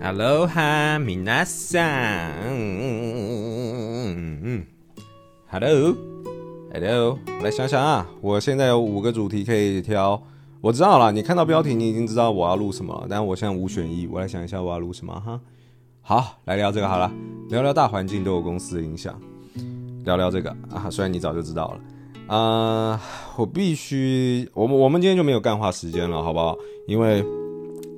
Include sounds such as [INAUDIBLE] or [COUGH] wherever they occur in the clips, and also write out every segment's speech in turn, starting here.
Hello 哈，米娜桑。Hello，Hello，我来想想啊，我现在有五个主题可以挑。我知道了，你看到标题，你已经知道我要录什么了。但我现在五选一，我来想一下我要录什么哈。好，来聊这个好了，聊聊大环境对我公司的影响，聊聊这个啊。虽然你早就知道了，啊，我必须，我们我们今天就没有干话时间了，好不好？因为。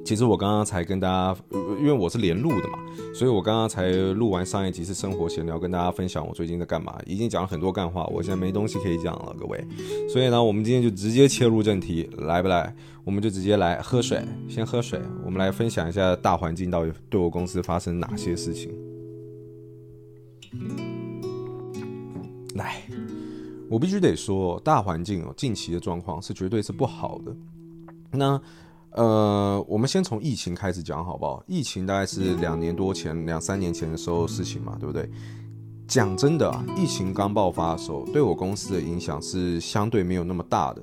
其实我刚刚才跟大家，因为我是连录的嘛，所以我刚刚才录完上一集是生活闲聊，跟大家分享我最近在干嘛，已经讲了很多干话，我现在没东西可以讲了，各位。所以呢，我们今天就直接切入正题，来不来？我们就直接来喝水，先喝水。我们来分享一下大环境到底对我公司发生哪些事情。来，我必须得说，大环境哦，近期的状况是绝对是不好的。那。呃，我们先从疫情开始讲好不好？疫情大概是两年多前、两三年前的时候事情嘛，对不对？讲真的啊，疫情刚爆发的时候，对我公司的影响是相对没有那么大的。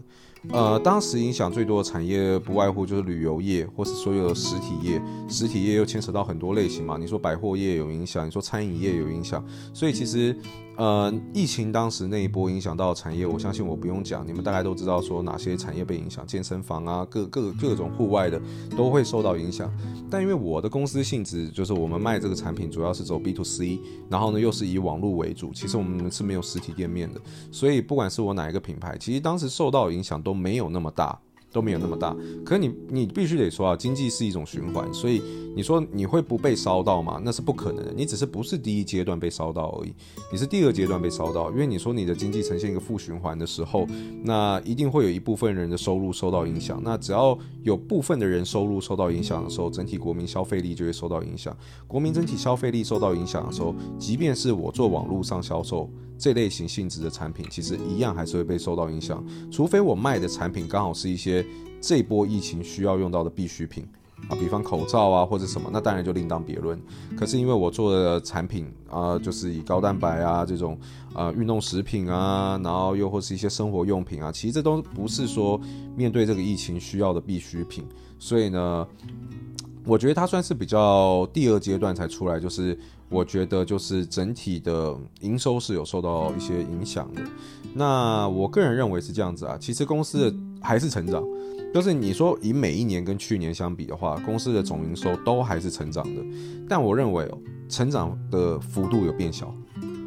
呃，当时影响最多的产业不外乎就是旅游业，或是所有的实体业。实体业又牵扯到很多类型嘛，你说百货业有影响，你说餐饮业有影响，所以其实。呃，疫情当时那一波影响到产业，我相信我不用讲，你们大概都知道说哪些产业被影响，健身房啊，各各各种户外的都会受到影响。但因为我的公司性质就是我们卖这个产品主要是走 B to C，然后呢又是以网络为主，其实我们是没有实体店面的，所以不管是我哪一个品牌，其实当时受到影响都没有那么大。都没有那么大，可是你你必须得说啊，经济是一种循环，所以你说你会不被烧到吗？那是不可能的，你只是不是第一阶段被烧到而已，你是第二阶段被烧到，因为你说你的经济呈现一个负循环的时候，那一定会有一部分人的收入受到影响，那只要有部分的人收入受到影响的时候，整体国民消费力就会受到影响，国民整体消费力受到影响的时候，即便是我做网络上销售。这类型性质的产品，其实一样还是会被受到影响，除非我卖的产品刚好是一些这波疫情需要用到的必需品啊，比方口罩啊或者什么，那当然就另当别论。可是因为我做的产品啊，就是以高蛋白啊这种呃运动食品啊，然后又或是一些生活用品啊，其实这都不是说面对这个疫情需要的必需品，所以呢，我觉得它算是比较第二阶段才出来，就是。我觉得就是整体的营收是有受到一些影响的。那我个人认为是这样子啊，其实公司的还是成长，就是你说以每一年跟去年相比的话，公司的总营收都还是成长的。但我认为哦，成长的幅度有变小，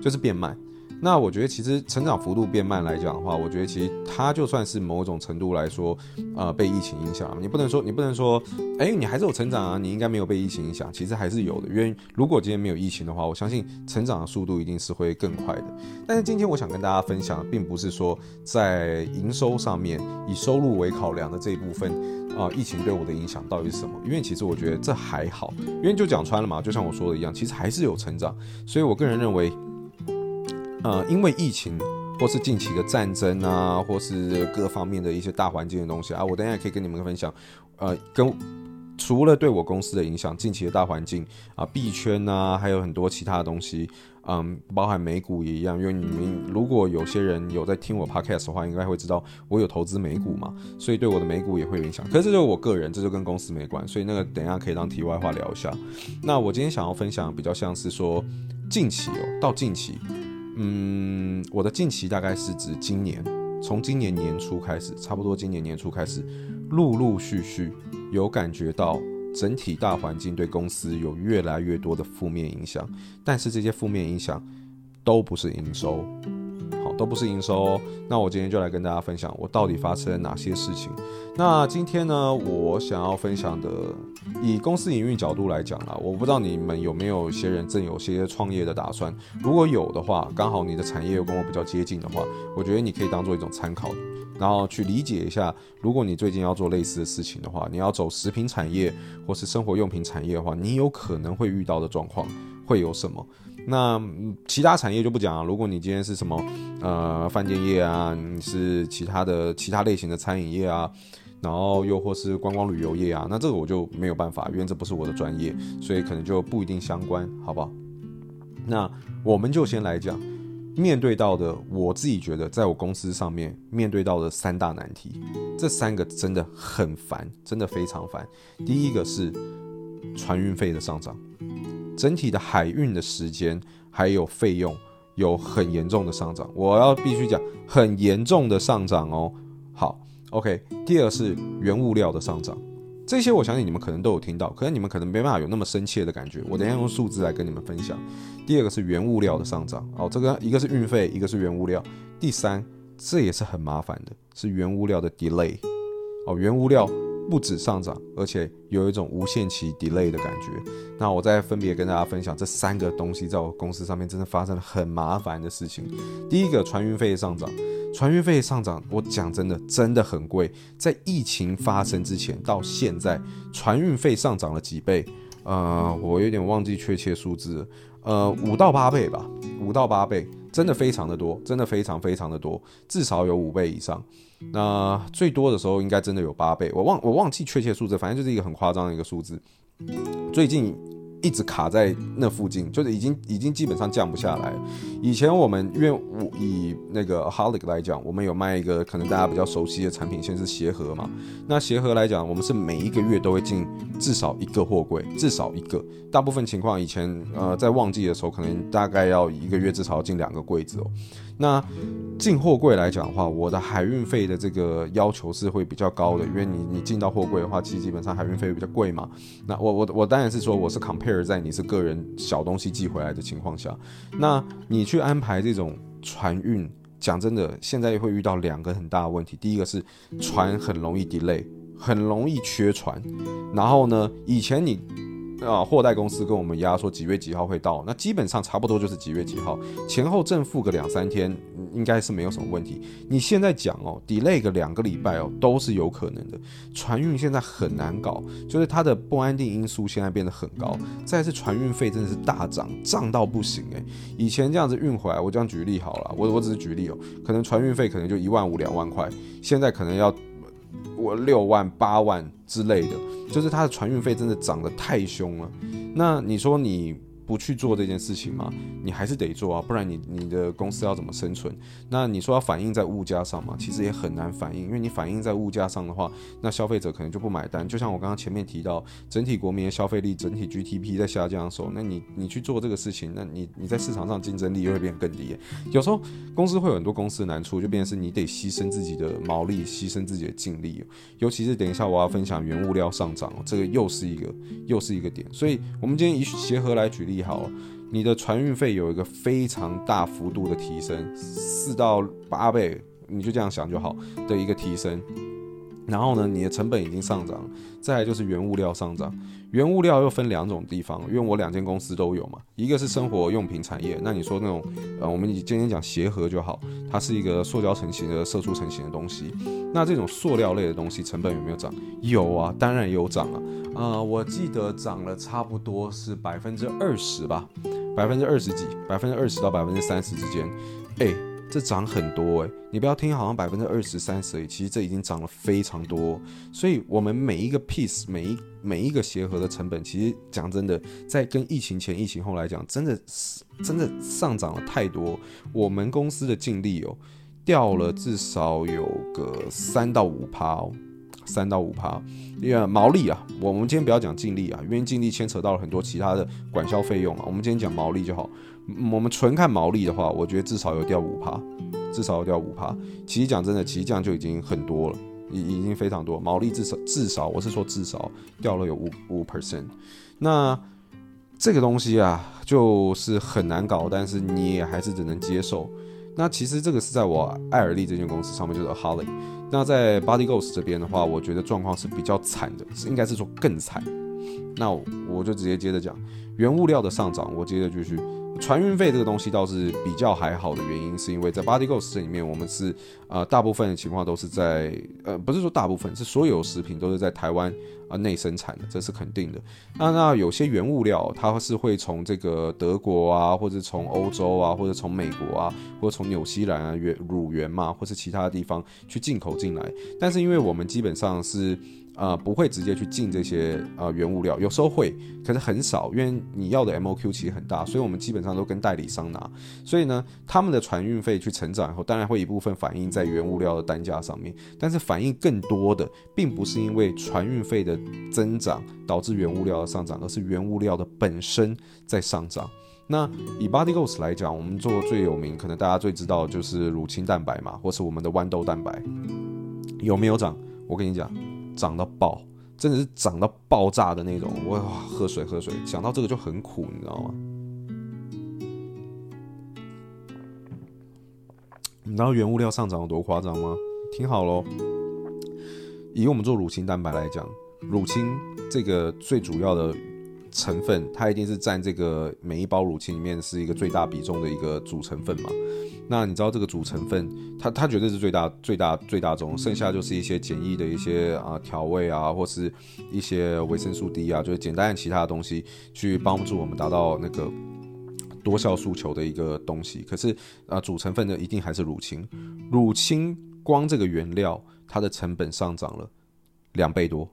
就是变慢。那我觉得其实成长幅度变慢来讲的话，我觉得其实它就算是某种程度来说，呃，被疫情影响。你不能说你不能说，哎，你还是有成长啊，你应该没有被疫情影响。其实还是有的，因为如果今天没有疫情的话，我相信成长的速度一定是会更快的。但是今天我想跟大家分享，并不是说在营收上面以收入为考量的这一部分啊，疫情对我的影响到底是什么？因为其实我觉得这还好，因为就讲穿了嘛，就像我说的一样，其实还是有成长。所以我个人认为。呃，因为疫情，或是近期的战争啊，或是各方面的一些大环境的东西啊，我等下也可以跟你们分享。呃，跟除了对我公司的影响，近期的大环境啊，币圈啊，还有很多其他的东西，嗯，包含美股也一样。因为你们如果有些人有在听我 podcast 的话，应该会知道我有投资美股嘛，所以对我的美股也会有影响。可是这就是我个人，这就跟公司没关，所以那个等一下可以当题外话聊一下。那我今天想要分享比较像是说近期哦，到近期。嗯，我的近期大概是指今年，从今年年初开始，差不多今年年初开始，陆陆续续有感觉到整体大环境对公司有越来越多的负面影响，但是这些负面影响都不是营收。好都不是营收哦，那我今天就来跟大家分享我到底发生了哪些事情。那今天呢，我想要分享的，以公司营运角度来讲啦，我不知道你们有没有一些人正有些创业的打算。如果有的话，刚好你的产业又跟我比较接近的话，我觉得你可以当做一种参考，然后去理解一下，如果你最近要做类似的事情的话，你要走食品产业或是生活用品产业的话，你有可能会遇到的状况会有什么？那其他产业就不讲了。如果你今天是什么呃饭店业啊，你是其他的其他类型的餐饮业啊，然后又或是观光旅游业啊，那这个我就没有办法，因为这不是我的专业，所以可能就不一定相关，好不好？那我们就先来讲，面对到的，我自己觉得，在我公司上面面对到的三大难题，这三个真的很烦，真的非常烦。第一个是船运费的上涨，整体的海运的时间还有费用有很严重的上涨，我要必须讲很严重的上涨哦。好，OK。第二是原物料的上涨。这些我相信你们可能都有听到，可是你们可能没办法有那么深切的感觉。我等一下用数字来跟你们分享。第二个是原物料的上涨，哦，这个一个是运费，一个是原物料。第三，这也是很麻烦的，是原物料的 delay，哦，原物料不止上涨，而且有一种无限期 delay 的感觉。那我再分别跟大家分享这三个东西，在我公司上面真的发生了很麻烦的事情。第一个，船运费上涨。船运费上涨，我讲真的真的很贵。在疫情发生之前到现在，船运费上涨了几倍？呃，我有点忘记确切数字了，呃，五到八倍吧，五到八倍，真的非常的多，真的非常非常的多，至少有五倍以上。那最多的时候应该真的有八倍，我忘我忘记确切数字，反正就是一个很夸张的一个数字。最近。一直卡在那附近，就是已经已经基本上降不下来。以前我们因为我以那个 Holic 来讲，我们有卖一个可能大家比较熟悉的产品线是鞋盒嘛。那鞋盒来讲，我们是每一个月都会进至少一个货柜，至少一个。大部分情况以前呃在旺季的时候，可能大概要一个月至少要进两个柜子哦。那进货柜来讲的话，我的海运费的这个要求是会比较高的，因为你你进到货柜的话，其实基本上海运费比较贵嘛。那我我我当然是说我是 compare 在你是个人小东西寄回来的情况下，那你去安排这种船运，讲真的，现在会遇到两个很大的问题。第一个是船很容易 delay，很容易缺船。然后呢，以前你。啊，货代公司跟我们压说几月几号会到，那基本上差不多就是几月几号，前后正负个两三天，应该是没有什么问题。你现在讲哦，delay 个两个礼拜哦，都是有可能的。船运现在很难搞，就是它的不安定因素现在变得很高。再来是船运费真的是大涨，涨到不行诶。以前这样子运回来，我这样举例好了，我我只是举例哦，可能船运费可能就一万五两万块，现在可能要。我六万八万之类的，就是它的船运费真的涨得太凶了。那你说你？不去做这件事情吗？你还是得做啊，不然你你的公司要怎么生存？那你说要反映在物价上嘛？其实也很难反映，因为你反映在物价上的话，那消费者可能就不买单。就像我刚刚前面提到，整体国民的消费力、整体 GDP 在下降的时候，那你你去做这个事情，那你你在市场上竞争力又会变更低。有时候公司会有很多公司的难处，就变成是你得牺牲自己的毛利，牺牲自己的净利。尤其是等一下我要分享原物料上涨，这个又是一个又是一个点。所以我们今天以协和来举例。好，你的船运费有一个非常大幅度的提升，四到八倍，你就这样想就好的一个提升。然后呢，你的成本已经上涨，再来就是原物料上涨。原物料又分两种地方，因为我两间公司都有嘛，一个是生活用品产业，那你说那种，呃，我们今天讲鞋盒就好，它是一个塑胶成型的、射出成型的东西。那这种塑料类的东西成本有没有涨？有啊，当然有涨啊。啊、呃，我记得涨了差不多是百分之二十吧，百分之二十几，百分之二十到百分之三十之间，哎。这涨很多诶，你不要听好像百分之二十三十，其实这已经涨了非常多。所以，我们每一个 piece，每一每一个鞋盒的成本，其实讲真的，在跟疫情前、疫情后来讲，真的是真的上涨了太多。我们公司的净利哦，掉了至少有个三到五趴哦，三到五趴。因为毛利啊，我们今天不要讲净利啊，因为净利牵扯到了很多其他的管销费用啊。我们今天讲毛利就好。我们纯看毛利的话，我觉得至少有掉五趴，至少有掉五趴。其实讲真的，其实这样就已经很多了，已已经非常多。毛利至少至少，我是说至少掉了有五五 percent。那这个东西啊，就是很难搞，但是你也还是只能接受。那其实这个是在我爱尔利这间公司上面，就是 Holic。那在 Body Ghost 这边的话，我觉得状况是比较惨的，是应该是说更惨。那我就直接接着讲原物料的上涨，我接着继续。船运费这个东西倒是比较还好的原因，是因为在 Body Ghost 里面，我们是呃大部分的情况都是在呃不是说大部分，是所有食品都是在台湾啊内生产的，这是肯定的。那那有些原物料它是会从这个德国啊，或者从欧洲啊，或者从美国啊，或者从纽西兰啊原乳源嘛，或是其他地方去进口进来。但是因为我们基本上是呃不会直接去进这些呃原物料，有时候会，可是很少，因为你要的 MOQ 其实很大，所以我们基本上都跟代理商拿。所以呢，他们的船运费去成长以后，当然会一部分反映在原物料的单价上面，但是反映更多的，并不是因为船运费的增长导致原物料的上涨，而是原物料的本身在上涨。那以 Body Goals 来讲，我们做最有名，可能大家最知道就是乳清蛋白嘛，或是我们的豌豆蛋白，有没有涨？我跟你讲，涨到爆，真的是涨到爆炸的那种。哇，喝水喝水，想到这个就很苦，你知道吗？你知道原物料上涨有多夸张吗？听好喽，以我们做乳清蛋白来讲，乳清这个最主要的。成分它一定是占这个每一包乳清里面是一个最大比重的一个主成分嘛？那你知道这个主成分，它它绝对是最大最大最大宗，剩下就是一些简易的一些啊调味啊，或是一些维生素 D 啊，就是简单的其他的东西去帮助我们达到那个多效诉求的一个东西。可是啊，主成分的一定还是乳清，乳清光这个原料它的成本上涨了两倍多。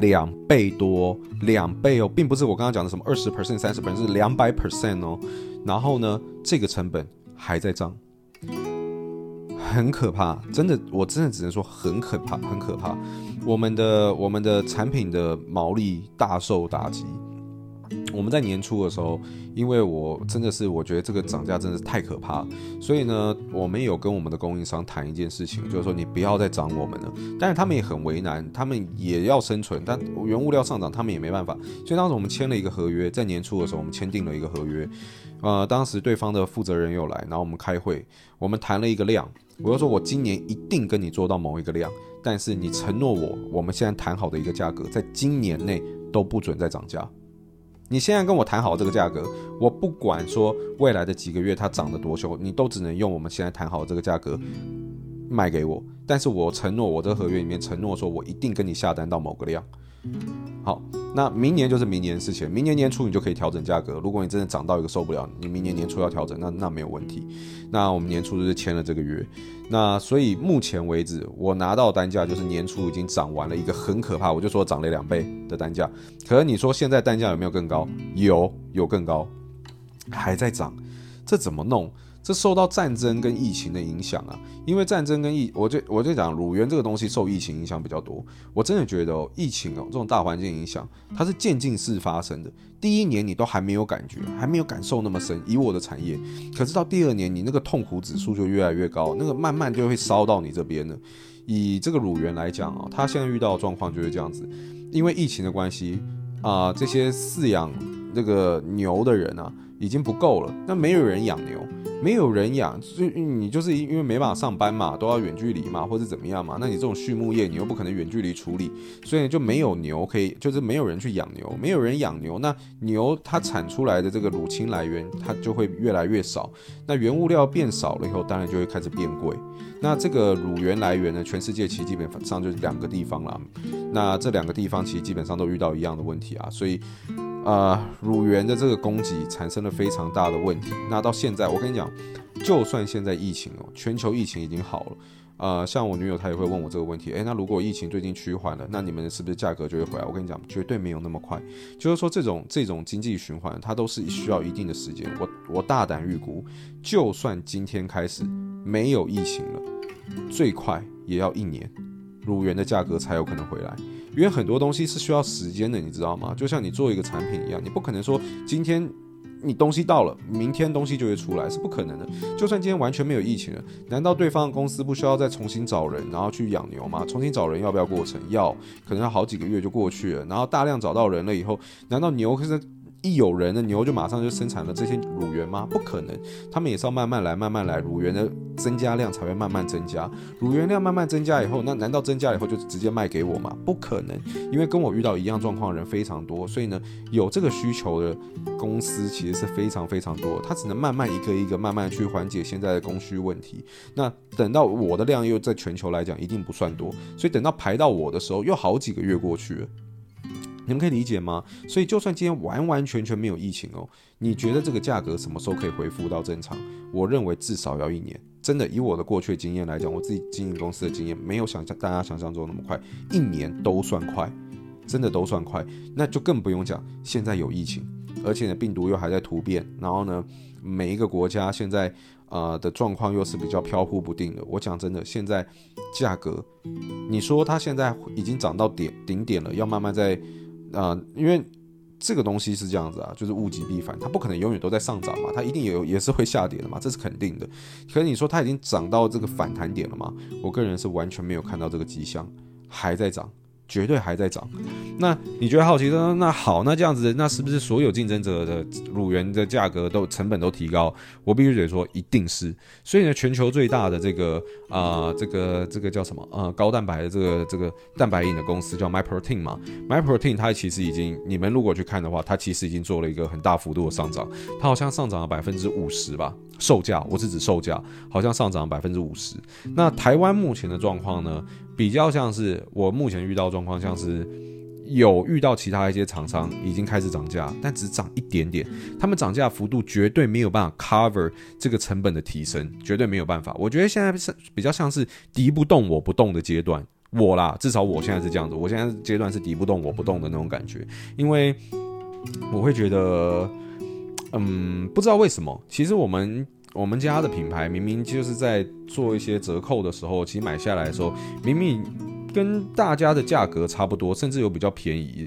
两倍多，两倍哦，并不是我刚刚讲的什么二十 percent、三十 percent，是两百 percent 哦。然后呢，这个成本还在涨，很可怕，真的，我真的只能说很可怕，很可怕。我们的我们的产品的毛利大受打击。我们在年初的时候，因为我真的是我觉得这个涨价真的是太可怕，所以呢，我们有跟我们的供应商谈一件事情，就是说你不要再涨我们了。但是他们也很为难，他们也要生存，但原物料上涨，他们也没办法。所以当时我们签了一个合约，在年初的时候，我们签订了一个合约。呃，当时对方的负责人又来，然后我们开会，我们谈了一个量，我就说我今年一定跟你做到某一个量，但是你承诺我，我们现在谈好的一个价格，在今年内都不准再涨价。你现在跟我谈好这个价格，我不管说未来的几个月它涨得多凶，你都只能用我们现在谈好的这个价格卖给我。但是我承诺，我这个合约里面承诺说，我一定跟你下单到某个量。好，那明年就是明年的事情，明年年初你就可以调整价格。如果你真的涨到一个受不了，你明年年初要调整，那那没有问题。那我们年初就是签了这个约。那所以目前为止，我拿到单价就是年初已经涨完了一个很可怕，我就说涨了两倍的单价。可是你说现在单价有没有更高？有，有更高，还在涨，这怎么弄？这受到战争跟疫情的影响啊，因为战争跟疫，我就我就讲乳源这个东西受疫情影响比较多。我真的觉得哦，疫情哦这种大环境影响，它是渐进式发生的。第一年你都还没有感觉，还没有感受那么深，以我的产业，可是到第二年你那个痛苦指数就越来越高，那个慢慢就会烧到你这边了。以这个乳源来讲啊，它现在遇到的状况就是这样子，因为疫情的关系啊，这些饲养这个牛的人啊已经不够了，那没有人养牛。没有人养，就你就是因为没办法上班嘛，都要远距离嘛，或者怎么样嘛？那你这种畜牧业，你又不可能远距离处理，所以就没有牛可以，就是没有人去养牛，没有人养牛，那牛它产出来的这个乳清来源，它就会越来越少。那原物料变少了以后，当然就会开始变贵。那这个乳源来源呢，全世界其实基本上就是两个地方啦。那这两个地方其实基本上都遇到一样的问题啊，所以。呃，乳源的这个供给产生了非常大的问题。那到现在，我跟你讲，就算现在疫情哦，全球疫情已经好了，呃，像我女友她也会问我这个问题，诶，那如果疫情最近趋缓了，那你们是不是价格就会回来？我跟你讲，绝对没有那么快。就是说，这种这种经济循环，它都是需要一定的时间。我我大胆预估，就算今天开始没有疫情了，最快也要一年，乳源的价格才有可能回来。因为很多东西是需要时间的，你知道吗？就像你做一个产品一样，你不可能说今天你东西到了，明天东西就会出来，是不可能的。就算今天完全没有疫情了，难道对方的公司不需要再重新找人，然后去养牛吗？重新找人要不要过程？要，可能要好几个月就过去了。然后大量找到人了以后，难道牛可是？一有人的牛就马上就生产了这些乳源吗？不可能，他们也是要慢慢来，慢慢来，乳源的增加量才会慢慢增加。乳源量慢慢增加以后，那难道增加以后就直接卖给我吗？不可能，因为跟我遇到一样状况的人非常多，所以呢，有这个需求的公司其实是非常非常多，它只能慢慢一个一个慢慢去缓解现在的供需问题。那等到我的量又在全球来讲一定不算多，所以等到排到我的时候，又好几个月过去了。你们可以理解吗？所以就算今天完完全全没有疫情哦，你觉得这个价格什么时候可以恢复到正常？我认为至少要一年。真的，以我的过去的经验来讲，我自己经营公司的经验，没有想象大家想象中那么快，一年都算快，真的都算快。那就更不用讲，现在有疫情，而且呢，病毒又还在突变，然后呢，每一个国家现在。呃的状况又是比较飘忽不定的。我讲真的，现在价格，你说它现在已经涨到点顶点了，要慢慢在，啊，因为这个东西是这样子啊，就是物极必反，它不可能永远都在上涨嘛，它一定有也是会下跌的嘛，这是肯定的。可是你说它已经涨到这个反弹点了吗？我个人是完全没有看到这个迹象，还在涨。绝对还在涨，那你觉得好奇说，那好，那这样子，那是不是所有竞争者的乳源的价格都成本都提高？我必须得说，一定是。所以呢，全球最大的这个啊、这个这个叫什么？呃，高蛋白的这个这个蛋白饮的公司叫 MyProtein 嘛，MyProtein 它其实已经，你们如果去看的话，它其实已经做了一个很大幅度的上涨，它好像上涨了百分之五十吧，售价，我是指售价，好像上涨了百分之五十。那台湾目前的状况呢？比较像是我目前遇到状况，像是有遇到其他一些厂商已经开始涨价，但只涨一点点，他们涨价幅度绝对没有办法 cover 这个成本的提升，绝对没有办法。我觉得现在是比较像是敌不动我不动的阶段，我啦，至少我现在是这样子，我现在阶段是敌不动我不动的那种感觉，因为我会觉得，嗯，不知道为什么，其实我们。我们家的品牌明明就是在做一些折扣的时候，其实买下来的时候，明明跟大家的价格差不多，甚至有比较便宜。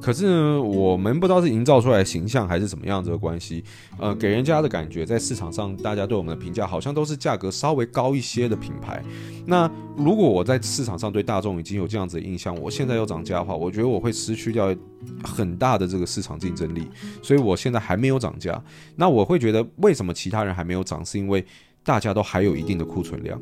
可是呢，我们不知道是营造出来的形象还是怎么样子的关系，呃，给人家的感觉在市场上，大家对我们的评价好像都是价格稍微高一些的品牌。那如果我在市场上对大众已经有这样子的印象，我现在要涨价的话，我觉得我会失去掉很大的这个市场竞争力。所以我现在还没有涨价。那我会觉得为什么其他人还没有涨，是因为大家都还有一定的库存量。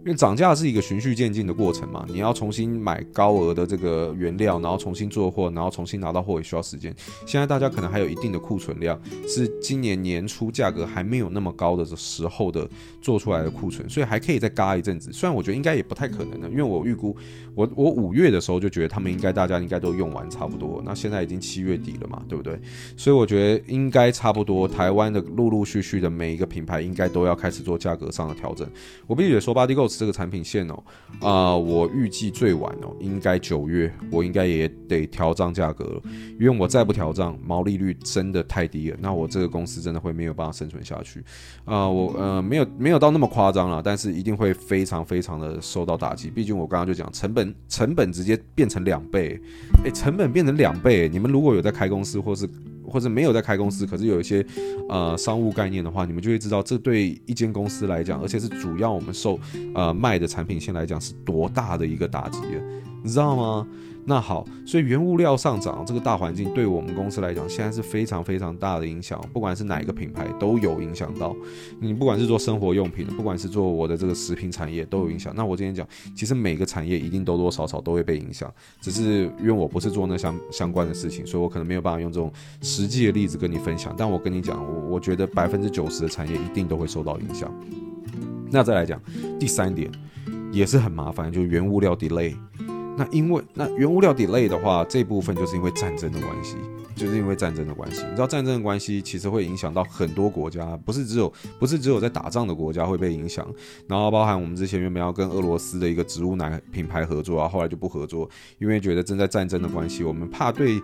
因为涨价是一个循序渐进的过程嘛，你要重新买高额的这个原料，然后重新做货，然后重新拿到货也需要时间。现在大家可能还有一定的库存量，是今年年初价格还没有那么高的时候的做出来的库存，所以还可以再嘎一阵子。虽然我觉得应该也不太可能的，因为我预估我我五月的时候就觉得他们应该大家应该都用完差不多，那现在已经七月底了嘛，对不对？所以我觉得应该差不多，台湾的陆陆续续的每一个品牌应该都要开始做价格上的调整。我必须得说，BodyGo 这个产品线哦，啊、我预计最晚哦，应该九月，我应该也得调涨价格，因为我再不调涨，毛利率真的太低了，那我这个公司真的会没有办法生存下去。啊、我呃没有没有到那么夸张了，但是一定会非常非常的受到打击。毕竟我刚刚就讲成本成本直接变成两倍，诶，成本变成两倍，你们如果有在开公司或是。或者没有在开公司，可是有一些呃商务概念的话，你们就会知道，这对一间公司来讲，而且是主要我们受呃卖的产品线来讲，是多大的一个打击，你知道吗？那好，所以原物料上涨这个大环境对我们公司来讲，现在是非常非常大的影响。不管是哪一个品牌都有影响到。你不管是做生活用品的，不管是做我的这个食品产业都有影响。那我今天讲，其实每个产业一定多多少少都会被影响。只是因为我不是做那相相关的事情，所以我可能没有办法用这种实际的例子跟你分享。但我跟你讲，我我觉得百分之九十的产业一定都会受到影响。那再来讲第三点，也是很麻烦，就是原物料 delay。那因为那原物料 delay 的话，这部分就是因为战争的关系，就是因为战争的关系。你知道战争的关系其实会影响到很多国家，不是只有不是只有在打仗的国家会被影响。然后包含我们之前原本要跟俄罗斯的一个植物奶品牌合作啊，后来就不合作，因为觉得正在战争的关系，我们怕对。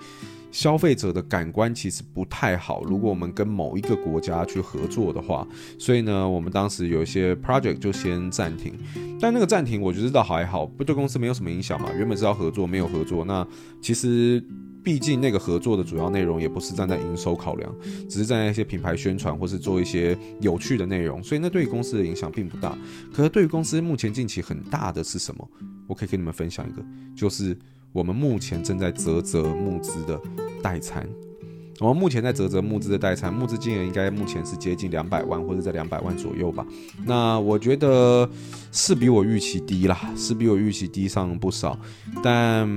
消费者的感官其实不太好。如果我们跟某一个国家去合作的话，所以呢，我们当时有一些 project 就先暂停。但那个暂停，我觉得倒还好，不对公司没有什么影响嘛。原本是要合作，没有合作。那其实毕竟那个合作的主要内容也不是站在营收考量，只是站在一些品牌宣传或是做一些有趣的内容。所以那对于公司的影响并不大。可是对于公司目前近期很大的是什么？我可以跟你们分享一个，就是。我们目前正在泽泽募资的代餐，我们目前在泽泽募资的代餐，募资金额应该目前是接近两百万或者在两百万左右吧。那我觉得是比我预期低啦，是比我预期低上不少，但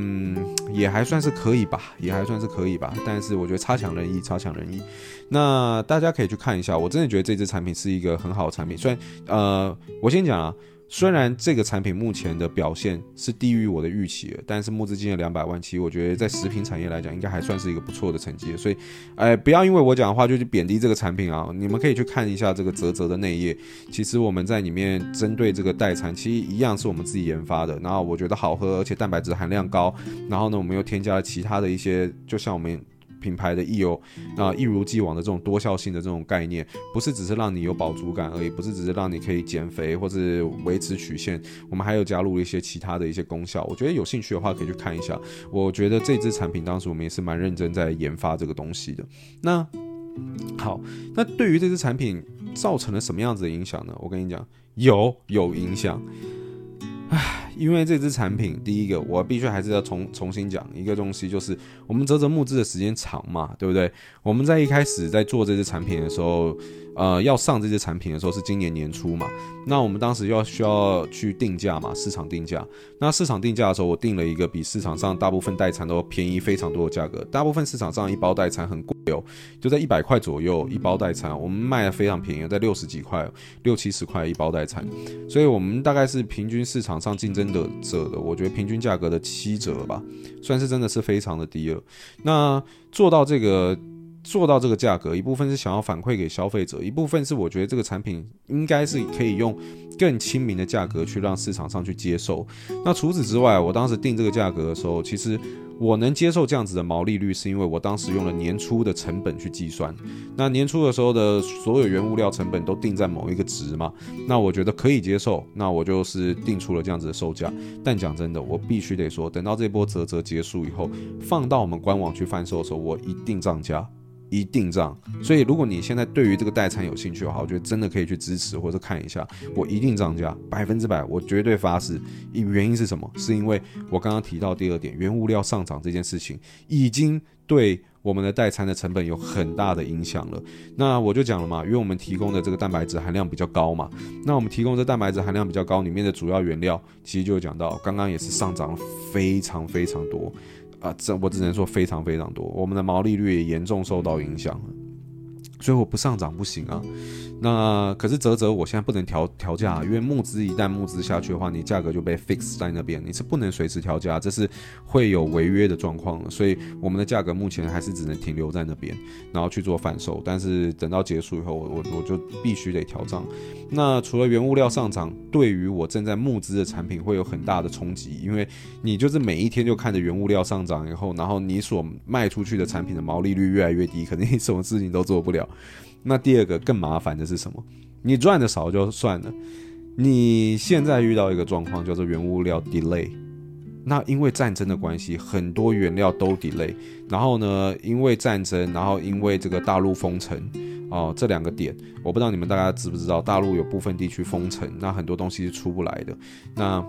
也还算是可以吧，也还算是可以吧。但是我觉得差强人意，差强人意。那大家可以去看一下，我真的觉得这支产品是一个很好的产品。虽然呃，我先讲啊。虽然这个产品目前的表现是低于我的预期了，但是募资金额两百万，其实我觉得在食品产业来讲，应该还算是一个不错的成绩。所以，哎，不要因为我讲的话就去贬低这个产品啊！你们可以去看一下这个泽泽的内页，其实我们在里面针对这个代餐，其实一样是我们自己研发的。然后我觉得好喝，而且蛋白质含量高。然后呢，我们又添加了其他的一些，就像我们。品牌的益有啊，一如既往的这种多效性的这种概念，不是只是让你有饱足感而已，不是只是让你可以减肥或者维持曲线，我们还有加入了一些其他的一些功效。我觉得有兴趣的话可以去看一下。我觉得这支产品当时我们也是蛮认真在研发这个东西的。那好，那对于这支产品造成了什么样子的影响呢？我跟你讲，有有影响。唉，因为这支产品，第一个我必须还是要重重新讲一个东西，就是我们泽泽募资的时间长嘛，对不对？我们在一开始在做这支产品的时候，呃，要上这支产品的时候是今年年初嘛，那我们当时要需要去定价嘛，市场定价。那市场定价的时候，我定了一个比市场上大部分代餐都便宜非常多的价格，大部分市场上一包代餐很贵。有，就在一百块左右一包代餐，我们卖的非常便宜，在六十几块、六七十块一包代餐，所以我们大概是平均市场上竞争的者的，我觉得平均价格的七折吧，算是真的是非常的低了。那做到这个。做到这个价格，一部分是想要反馈给消费者，一部分是我觉得这个产品应该是可以用更亲民的价格去让市场上去接受。那除此之外，我当时定这个价格的时候，其实我能接受这样子的毛利率，是因为我当时用了年初的成本去计算。那年初的时候的所有原物料成本都定在某一个值嘛，那我觉得可以接受，那我就是定出了这样子的售价。但讲真的，我必须得说，等到这波折折结束以后，放到我们官网去贩售的时候，我一定涨价。一定涨，所以如果你现在对于这个代餐有兴趣的话，我觉得真的可以去支持或者看一下。我一定涨价，百分之百，我绝对发誓。原因是什么？是因为我刚刚提到第二点，原物料上涨这件事情已经对我们的代餐的成本有很大的影响了。那我就讲了嘛，因为我们提供的这个蛋白质含量比较高嘛，那我们提供这蛋白质含量比较高里面的主要原料，其实就讲到刚刚也是上涨了非常非常多。啊，这我只能说非常非常多，我们的毛利率也严重受到影响了，所以我不上涨不行啊。那可是泽泽，我现在不能调调价，因为募资一旦募资下去的话，你价格就被 fix 在那边，你是不能随时调价，这是会有违约的状况。所以我们的价格目前还是只能停留在那边，然后去做贩售。但是等到结束以后，我我我就必须得调涨。那除了原物料上涨，对于我正在募资的产品会有很大的冲击，因为你就是每一天就看着原物料上涨以后，然后你所卖出去的产品的毛利率越来越低，肯定什么事情都做不了。那第二个更麻烦的是什么？你赚的少就算了，你现在遇到一个状况叫做原物料 delay。那因为战争的关系，很多原料都 delay。然后呢，因为战争，然后因为这个大陆封城哦，这两个点，我不知道你们大家知不知道，大陆有部分地区封城，那很多东西是出不来的。那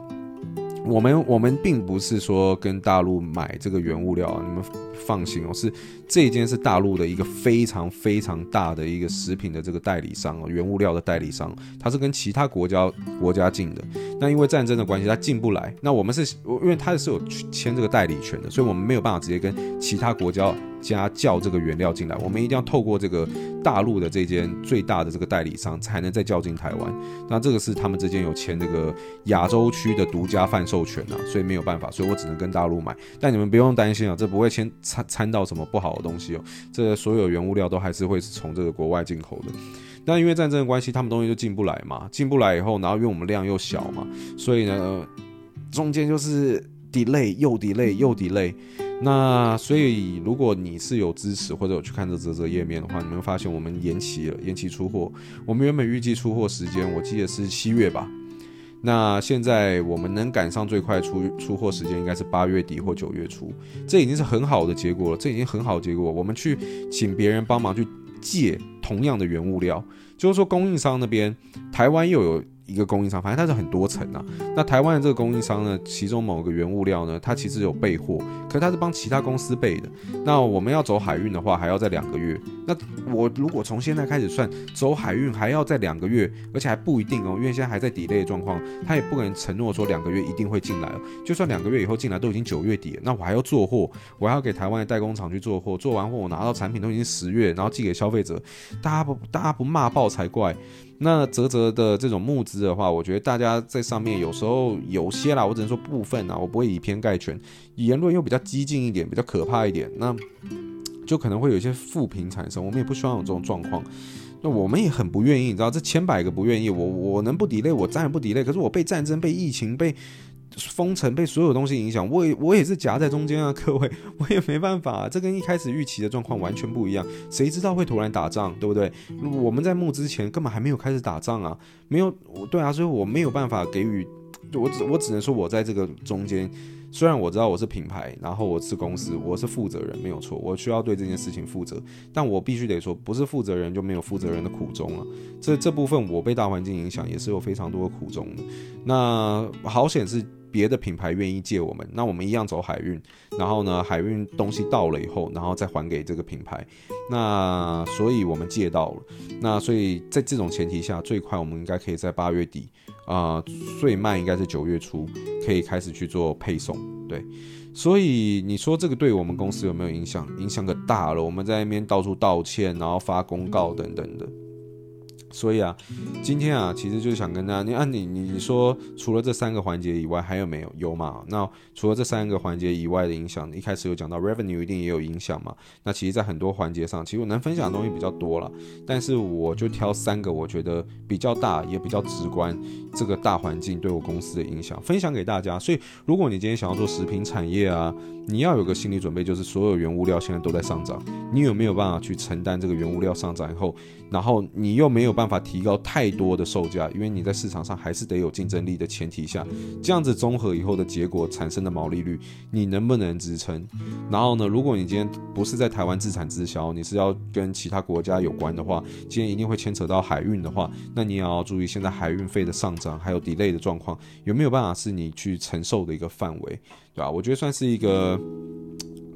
我们我们并不是说跟大陆买这个原物料，你们放心哦，是这一间是大陆的一个非常非常大的一个食品的这个代理商哦，原物料的代理商，它是跟其他国家国家进的。那因为战争的关系，它进不来。那我们是，因为它是有签这个代理权的，所以我们没有办法直接跟其他国家。加叫这个原料进来，我们一定要透过这个大陆的这间最大的这个代理商，才能再叫进台湾。那这个是他们之间有签这个亚洲区的独家贩售权啊，所以没有办法，所以我只能跟大陆买。但你们不用担心啊，这不会签掺掺到什么不好的东西哦。这所有原物料都还是会是从这个国外进口的。那因为战争的关系，他们东西就进不来嘛，进不来以后，然后因为我们量又小嘛，所以呢，中间就是 delay 又 delay 又 delay。那所以，如果你是有支持或者有去看这啧啧页面的话，你们会发现我们延期了，延期出货。我们原本预计出货时间，我记得是七月吧。那现在我们能赶上最快出出货时间，应该是八月底或九月初。这已经是很好的结果了，这已经很好结果。我们去请别人帮忙去借同样的原物料，就是说供应商那边，台湾又有。一个供应商，反正它是很多层啊。那台湾的这个供应商呢，其中某个原物料呢，它其实有备货，可是它是帮其他公司备的。那我们要走海运的话，还要再两个月。那我如果从现在开始算，走海运还要再两个月，而且还不一定哦，因为现在还在 delay 的状况，他也不可能承诺说两个月一定会进来。就算两个月以后进来，都已经九月底了，那我还要做货，我还要给台湾的代工厂去做货，做完货我拿到产品都已经十月，然后寄给消费者，大家不大家不骂爆才怪。那泽泽的这种募资的话，我觉得大家在上面有时候有些啦，我只能说部分啊，我不会以偏概全，言论又比较激进一点，比较可怕一点，那 [TSK] 就可能会有一些负评产生。我们也不希望有这种状况。那我们也很不愿意，你知道，这千百个不愿意，我我能不抵赖我当然不抵赖。可是我被战争、被疫情、被封城、被所有东西影响，我也我也是夹在中间啊，各位，[LAUGHS] 我也没办法啊。这跟一开始预期的状况完全不一样。谁知道会突然打仗，对不对？我们在募之前根本还没有开始打仗啊，没有，对啊，所以我没有办法给予，我只我只能说我在这个中间。虽然我知道我是品牌，然后我是公司，我是负责人，没有错，我需要对这件事情负责。但我必须得说，不是负责人就没有负责人的苦衷啊。这这部分我被大环境影响，也是有非常多的苦衷的。那好险是别的品牌愿意借我们，那我们一样走海运，然后呢，海运东西到了以后，然后再还给这个品牌。那所以我们借到了。那所以在这种前提下，最快我们应该可以在八月底。啊、最慢应该是九月初可以开始去做配送，对，所以你说这个对我们公司有没有影响？影响可大了，我们在那边到处道歉，然后发公告等等的。所以啊，今天啊，其实就是想跟大家，你按你你你说，除了这三个环节以外，还有没有？有嘛？那除了这三个环节以外的影响，一开始有讲到 revenue 一定也有影响嘛？那其实，在很多环节上，其实我能分享的东西比较多了，但是我就挑三个我觉得比较大也比较直观，这个大环境对我公司的影响分享给大家。所以，如果你今天想要做食品产业啊，你要有个心理准备，就是所有原物料现在都在上涨，你有没有办法去承担这个原物料上涨以后？然后你又没有办法提高太多的售价，因为你在市场上还是得有竞争力的前提下，这样子综合以后的结果产生的毛利率，你能不能支撑？然后呢，如果你今天不是在台湾自产自销，你是要跟其他国家有关的话，今天一定会牵扯到海运的话，那你也要注意现在海运费的上涨，还有 delay 的状况，有没有办法是你去承受的一个范围，对吧？我觉得算是一个。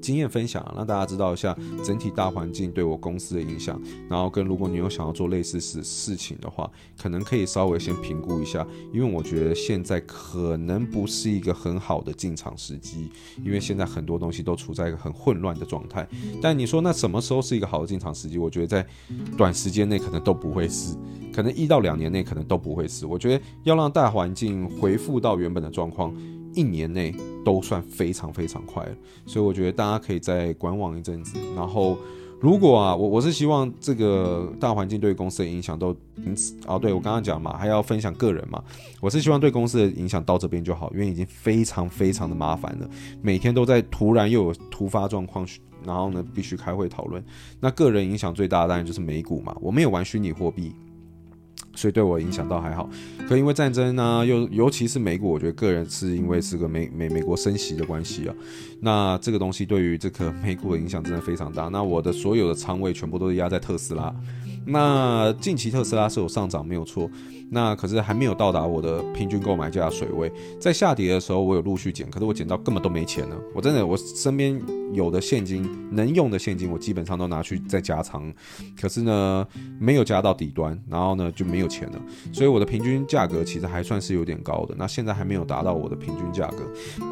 经验分享，让大家知道一下整体大环境对我公司的影响，然后跟如果你有想要做类似事事情的话，可能可以稍微先评估一下，因为我觉得现在可能不是一个很好的进场时机，因为现在很多东西都处在一个很混乱的状态。但你说那什么时候是一个好的进场时机？我觉得在短时间内可能都不会是，可能一到两年内可能都不会是。我觉得要让大环境恢复到原本的状况。一年内都算非常非常快了，所以我觉得大家可以再观望一阵子。然后，如果啊，我我是希望这个大环境对公司的影响都因此啊，对我刚刚讲嘛，还要分享个人嘛，我是希望对公司的影响到这边就好，因为已经非常非常的麻烦了，每天都在突然又有突发状况，然后呢必须开会讨论。那个人影响最大的当然就是美股嘛，我没有玩虚拟货币。所以对我影响倒还好，可因为战争呢、又尤其是美股，我觉得个人是因为是个美美美国升息的关系啊，那这个东西对于这个美股的影响真的非常大。那我的所有的仓位全部都是压在特斯拉，那近期特斯拉是有上涨没有错。那可是还没有到达我的平均购买价水位，在下跌的时候，我有陆续减，可是我减到根本都没钱了。我真的，我身边有的现金能用的现金，我基本上都拿去再加仓，可是呢，没有加到底端，然后呢就没有有钱了。所以我的平均价格其实还算是有点高的。那现在还没有达到我的平均价格。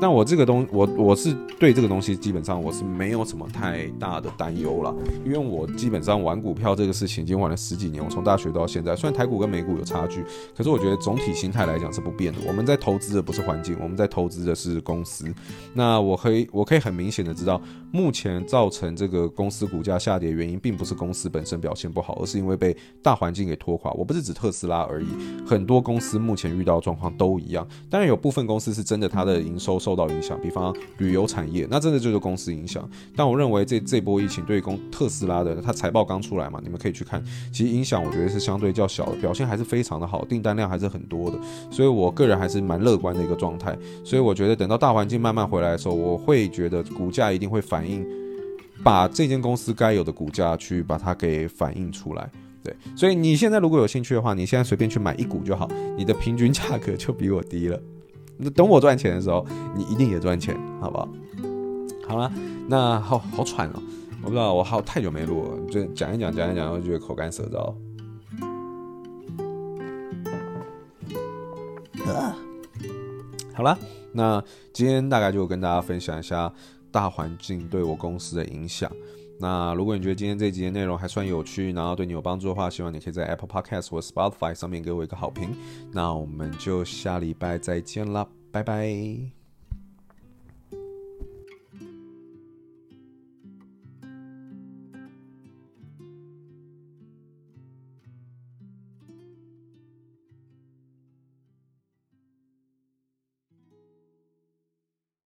那我这个东，我我是对这个东西基本上我是没有什么太大的担忧了，因为我基本上玩股票这个事情已经玩了十几年，我从大学到现在，虽然台股跟美股有差距。可是我觉得总体心态来讲是不变的。我们在投资的不是环境，我们在投资的是公司。那我可以，我可以很明显的知道，目前造成这个公司股价下跌原因，并不是公司本身表现不好，而是因为被大环境给拖垮。我不是指特斯拉而已，很多公司目前遇到状况都一样。当然有部分公司是真的它的营收受到影响，比方旅游产业，那真的就是公司影响。但我认为这这波疫情对公特斯拉的，它财报刚出来嘛，你们可以去看，其实影响我觉得是相对较小的，表现还是非常的好。订单量还是很多的，所以我个人还是蛮乐观的一个状态。所以我觉得等到大环境慢慢回来的时候，我会觉得股价一定会反映，把这间公司该有的股价去把它给反映出来。对，所以你现在如果有兴趣的话，你现在随便去买一股就好，你的平均价格就比我低了。那等我赚钱的时候，你一定也赚钱，好不好？好了，那好好喘哦，我不知道我好太久没录了，就讲一讲讲一讲，我就觉得口干舌燥。好了，那今天大概就跟大家分享一下大环境对我公司的影响。那如果你觉得今天这集的内容还算有趣，然后对你有帮助的话，希望你可以在 Apple Podcast 或 Spotify 上面给我一个好评。那我们就下礼拜再见啦，拜拜。